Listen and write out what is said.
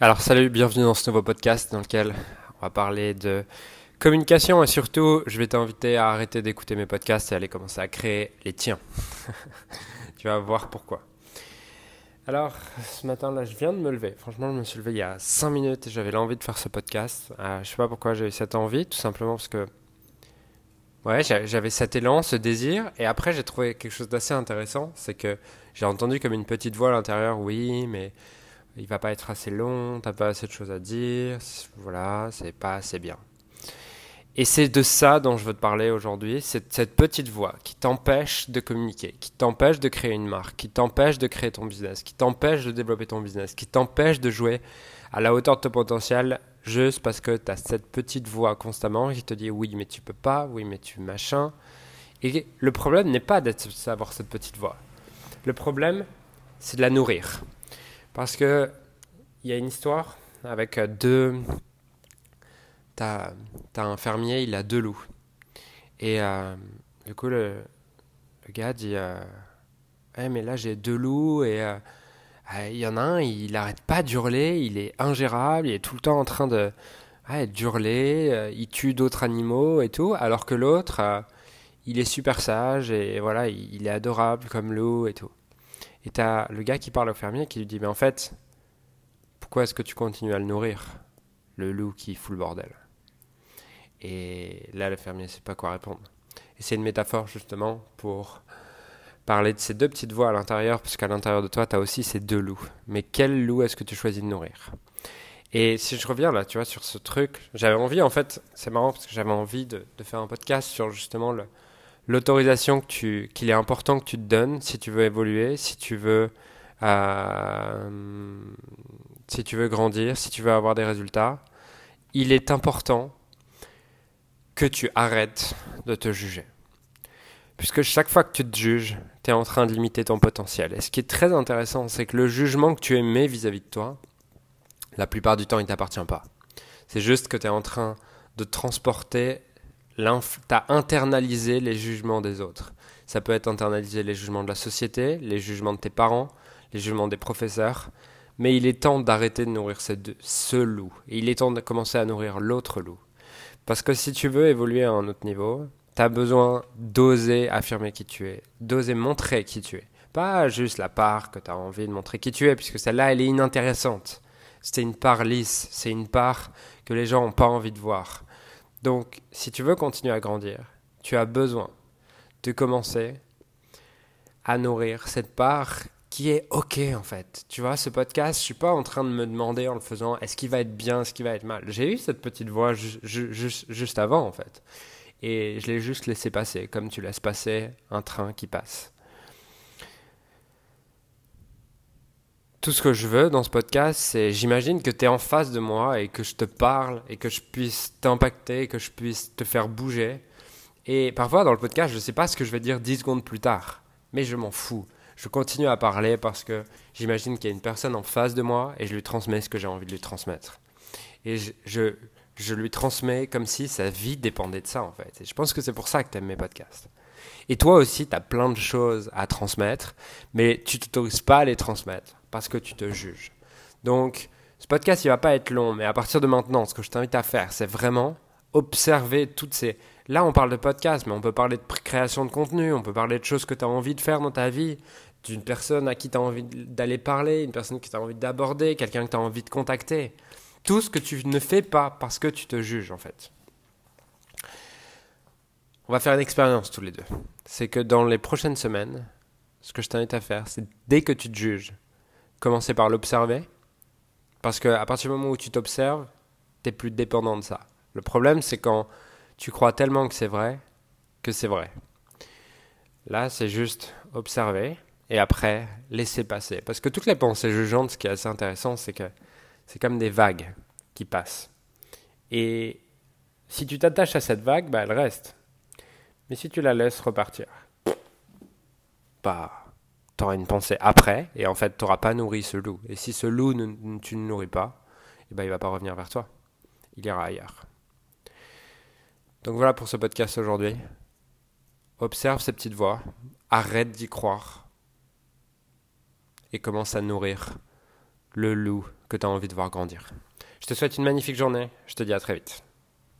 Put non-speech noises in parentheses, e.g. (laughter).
Alors salut, bienvenue dans ce nouveau podcast dans lequel on va parler de communication et surtout je vais t'inviter à arrêter d'écouter mes podcasts et aller commencer à créer les tiens. (laughs) tu vas voir pourquoi. Alors ce matin là je viens de me lever, franchement je me suis levé il y a 5 minutes et j'avais l'envie de faire ce podcast. Euh, je sais pas pourquoi j'ai eu cette envie, tout simplement parce que ouais j'avais cet élan, ce désir et après j'ai trouvé quelque chose d'assez intéressant, c'est que j'ai entendu comme une petite voix à l'intérieur, oui mais il va pas être assez long, t'as pas assez de choses à dire, voilà, c'est pas assez bien. Et c'est de ça dont je veux te parler aujourd'hui, c'est cette petite voix qui t'empêche de communiquer, qui t'empêche de créer une marque, qui t'empêche de créer ton business, qui t'empêche de développer ton business, qui t'empêche de jouer à la hauteur de ton potentiel juste parce que tu as cette petite voix constamment qui te dit oui mais tu peux pas, oui mais tu machin. Et le problème n'est pas d'avoir cette petite voix. Le problème, c'est de la nourrir. Parce que il y a une histoire avec euh, deux. T'as as un fermier, il a deux loups. Et euh, du coup, le, gars dit euh, mais là j'ai deux loups et il y en a un, il n'arrête pas d'hurler, il est ingérable, il est tout le temps en train de d'hurler, il tue d'autres animaux et tout, alors que l'autre, il est super sage et voilà, il est adorable comme loup et tout. Et tu as le gars qui parle au fermier qui lui dit Mais en fait, pourquoi est-ce que tu continues à le nourrir Le loup qui fout le bordel? Et là, le fermier ne sait pas quoi répondre. Et c'est une métaphore justement pour parler de ces deux petites voix à l'intérieur, parce qu'à l'intérieur de toi, tu as aussi ces deux loups. Mais quel loup est-ce que tu choisis de nourrir? Et si je reviens là, tu vois, sur ce truc, j'avais envie, en fait, c'est marrant parce que j'avais envie de, de, faire un podcast sur justement le, l'autorisation qu'il est important que tu te donnes si tu veux évoluer, si tu veux, euh, si tu veux grandir, si tu veux avoir des résultats, il est important que tu arrêtes de te juger. Puisque chaque fois que tu te juges, tu es en train de limiter ton potentiel. Et ce qui est très intéressant, c'est que le jugement que tu émets vis-à-vis de toi, la plupart du temps, il ne t'appartient pas. C'est juste que tu es en train de transporter t'as internalisé les jugements des autres. Ça peut être internalisé les jugements de la société, les jugements de tes parents, les jugements des professeurs. Mais il est temps d'arrêter de nourrir ce loup. Et il est temps de commencer à nourrir l'autre loup. Parce que si tu veux évoluer à un autre niveau, tu as besoin d'oser affirmer qui tu es, d'oser montrer qui tu es. Pas juste la part que tu as envie de montrer qui tu es, puisque celle-là, elle est inintéressante. C'est une part lisse, c'est une part que les gens n'ont pas envie de voir. Donc, si tu veux continuer à grandir, tu as besoin de commencer à nourrir cette part qui est OK en fait. Tu vois, ce podcast, je suis pas en train de me demander en le faisant est-ce qu'il va être bien, est-ce qu'il va être mal. J'ai eu cette petite voix juste avant en fait. Et je l'ai juste laissé passer, comme tu laisses passer un train qui passe. Tout ce que je veux dans ce podcast, c'est j'imagine que tu es en face de moi et que je te parle et que je puisse t'impacter, que je puisse te faire bouger. Et parfois dans le podcast, je ne sais pas ce que je vais dire 10 secondes plus tard, mais je m'en fous. Je continue à parler parce que j'imagine qu'il y a une personne en face de moi et je lui transmets ce que j'ai envie de lui transmettre. Et je, je, je lui transmets comme si sa vie dépendait de ça en fait. Et je pense que c'est pour ça que tu aimes mes podcasts. Et toi aussi, tu as plein de choses à transmettre, mais tu t'autorises pas à les transmettre parce que tu te juges. Donc, ce podcast, il va pas être long, mais à partir de maintenant, ce que je t'invite à faire, c'est vraiment observer toutes ces... Là, on parle de podcast, mais on peut parler de création de contenu, on peut parler de choses que tu as envie de faire dans ta vie, d'une personne à qui tu as envie d'aller parler, une personne que tu as envie d'aborder, quelqu'un que tu as envie de contacter. Tout ce que tu ne fais pas parce que tu te juges, en fait. On va faire une expérience tous les deux. C'est que dans les prochaines semaines, ce que je t'invite à faire, c'est dès que tu te juges, commencer par l'observer. Parce qu'à partir du moment où tu t'observes, tu n'es plus dépendant de ça. Le problème, c'est quand tu crois tellement que c'est vrai, que c'est vrai. Là, c'est juste observer et après laisser passer. Parce que toutes les pensées jugeantes, ce qui est assez intéressant, c'est que c'est comme des vagues qui passent. Et si tu t'attaches à cette vague, bah, elle reste. Mais si tu la laisses repartir, bah, tu une pensée après, et en fait, tu n'auras pas nourri ce loup. Et si ce loup, tu ne nourris pas, eh ben, il va pas revenir vers toi. Il ira ailleurs. Donc voilà pour ce podcast aujourd'hui. Observe ces petites voix, arrête d'y croire, et commence à nourrir le loup que tu as envie de voir grandir. Je te souhaite une magnifique journée. Je te dis à très vite.